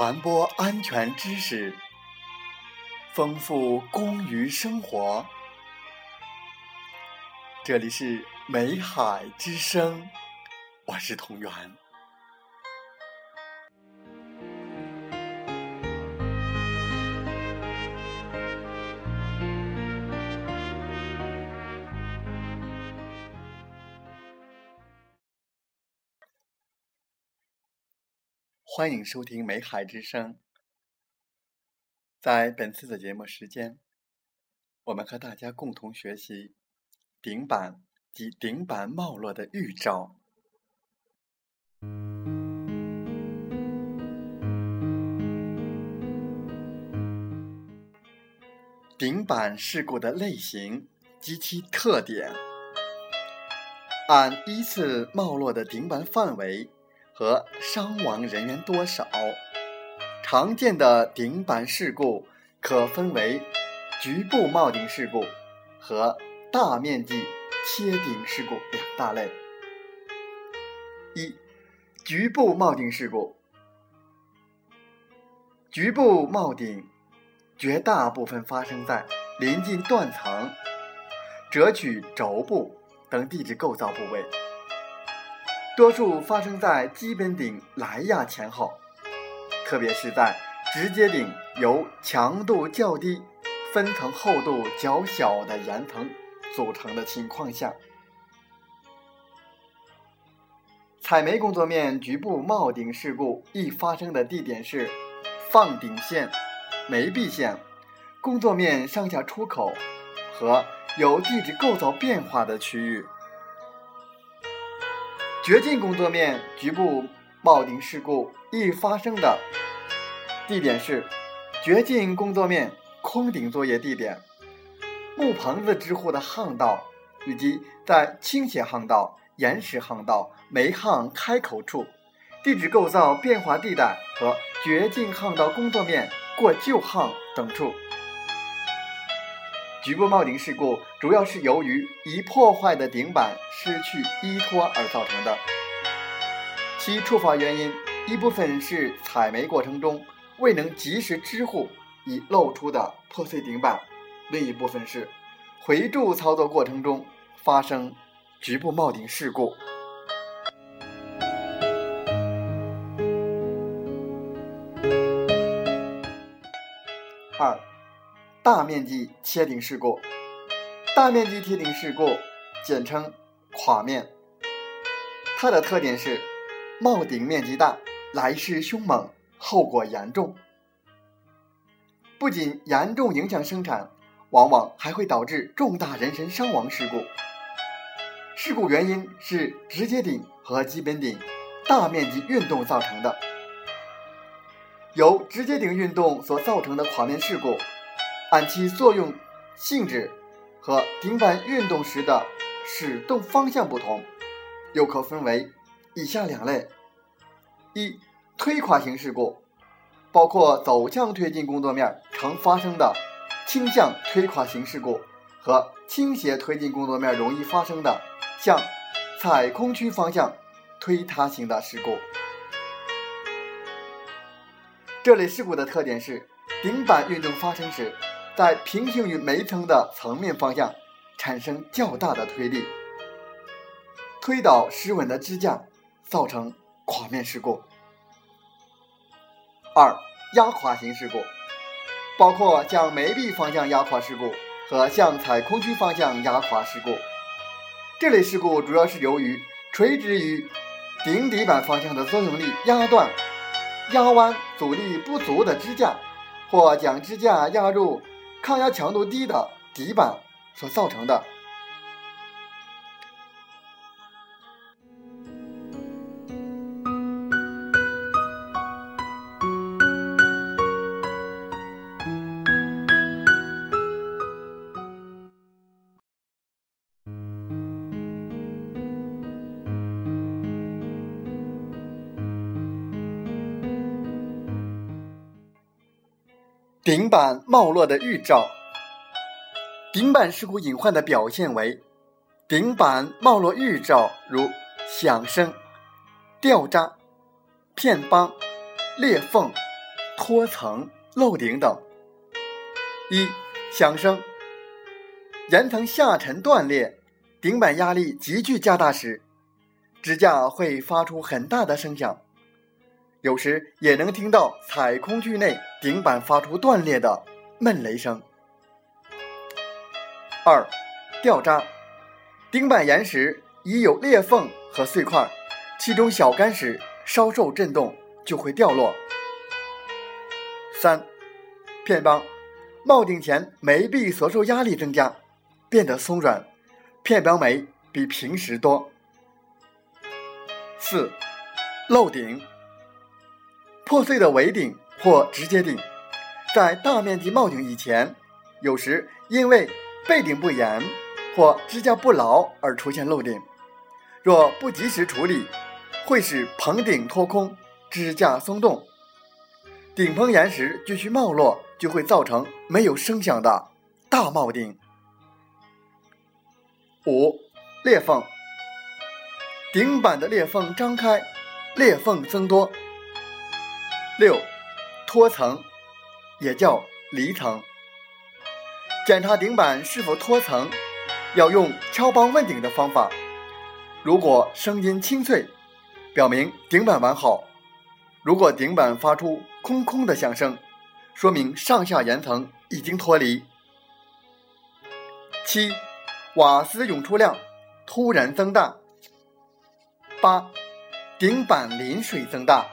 传播安全知识，丰富公于生活。这里是美海之声，我是同源。欢迎收听《美海之声》。在本次的节目时间，我们和大家共同学习顶板及顶板冒落的预兆。顶板事故的类型及其特点，按依次冒落的顶板范围。和伤亡人员多少？常见的顶板事故可分为局部冒顶事故和大面积切顶事故两大类。一、局部冒顶事故。局部冒顶绝大部分发生在临近断层、折曲轴部等地质构造部位。多数发生在基本顶来压前后，特别是在直接顶由强度较低、分层厚度较小的岩层组成的情况下。采煤工作面局部冒顶事故易发生的地点是放顶线、煤壁线、工作面上下出口和有地质构造变化的区域。掘进工作面局部冒顶事故易发生的地点是掘进工作面空顶作业地点、木棚子支护的巷道，以及在倾斜巷道、岩石巷道、煤巷开口处、地质构造变化地带和掘进巷道工作面过旧巷等处。局部冒顶事故主要是由于已破坏的顶板失去依托而造成的，其触发原因一部分是采煤过程中未能及时支护已露出的破碎顶板，另一部分是回柱操作过程中发生局部冒顶事故。二。大面积切顶事故，大面积切顶事故简称垮面。它的特点是帽顶面积大，来势凶猛，后果严重。不仅严重影响生产，往往还会导致重大人身伤亡事故。事故原因是直接顶和基本顶大面积运动造成的。由直接顶运动所造成的垮面事故。按其作用性质和顶板运动时的使动方向不同，又可分为以下两类：一、推垮型事故，包括走向推进工作面常发生的倾向推垮型事故和倾斜推进工作面容易发生的向采空区方向推塌型的事故。这类事故的特点是顶板运动发生时。在平行于煤层的层面方向产生较大的推力，推倒失稳的支架，造成垮面事故。二、压垮型事故，包括向煤壁方向压垮事故和向采空区方向压垮事故。这类事故主要是由于垂直于顶底板方向的作用力压断、压弯阻力不足的支架，或将支架压入。抗压强度低的底板所造成的。顶板冒落的预兆。顶板事故隐患的表现为：顶板冒落预兆如响声、掉渣、片帮、裂缝、脱层、漏顶等。一、响声。岩层下沉断裂，顶板压力急剧加大时，支架会发出很大的声响，有时也能听到采空距内顶板发出断裂的闷雷声。二、掉渣。顶板岩石已有裂缝和碎块，其中小干石稍受震动就会掉落。三、片帮。铆顶前眉壁所受压力增加。变得松软，片表镁比平时多。四、漏顶，破碎的尾顶或直接顶，在大面积冒顶以前，有时因为背顶不严或支架不牢而出现漏顶。若不及时处理，会使棚顶脱空，支架松动，顶棚岩石继续冒落，就会造成没有声响的大冒顶。五裂缝，顶板的裂缝张开，裂缝增多。六脱层，也叫离层。检查顶板是否脱层，要用敲帮问顶的方法。如果声音清脆，表明顶板完好；如果顶板发出空空的响声，说明上下岩层已经脱离。七。瓦斯涌出量突然增大。八，顶板淋水增大。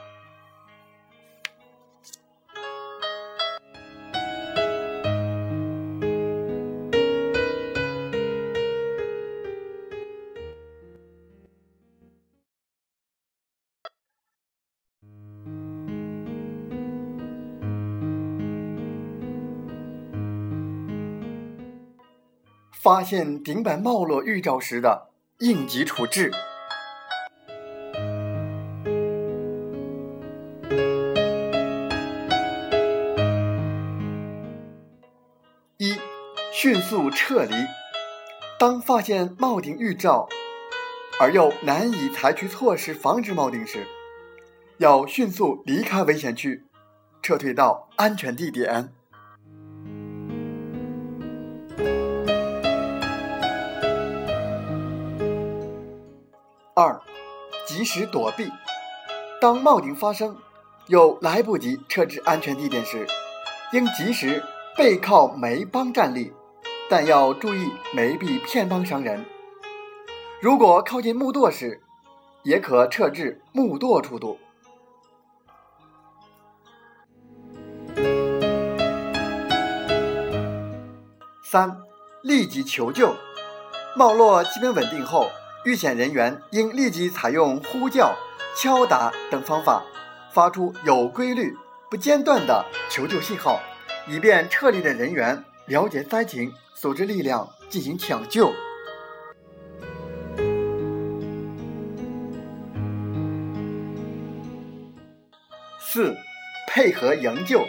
发现顶板冒落预兆时的应急处置：一、迅速撤离。当发现冒顶预兆而又难以采取措施防止冒顶时，要迅速离开危险区，撤退到安全地点。二，及时躲避。当冒顶发生，又来不及撤至安全地点时，应及时背靠煤帮站立，但要注意煤壁片帮伤人。如果靠近木垛时，也可撤至木垛处躲。三，立即求救。冒落基本稳定后。遇险人员应立即采用呼叫、敲打等方法，发出有规律、不间断的求救信号，以便撤离的人员了解灾情，组织力量进行抢救。四、配合营救。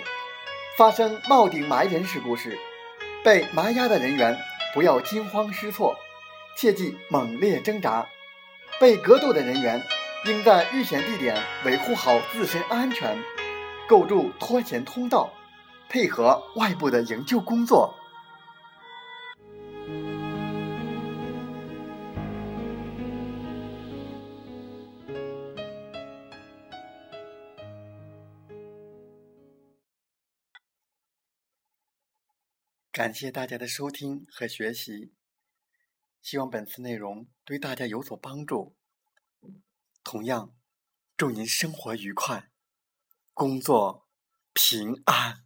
发生冒顶埋人事故时，被埋压的人员不要惊慌失措。切忌猛烈挣扎，被格斗的人员应在遇险地点维护好自身安全，构筑脱险通道，配合外部的营救工作。感谢大家的收听和学习。希望本次内容对大家有所帮助。同样，祝您生活愉快，工作平安。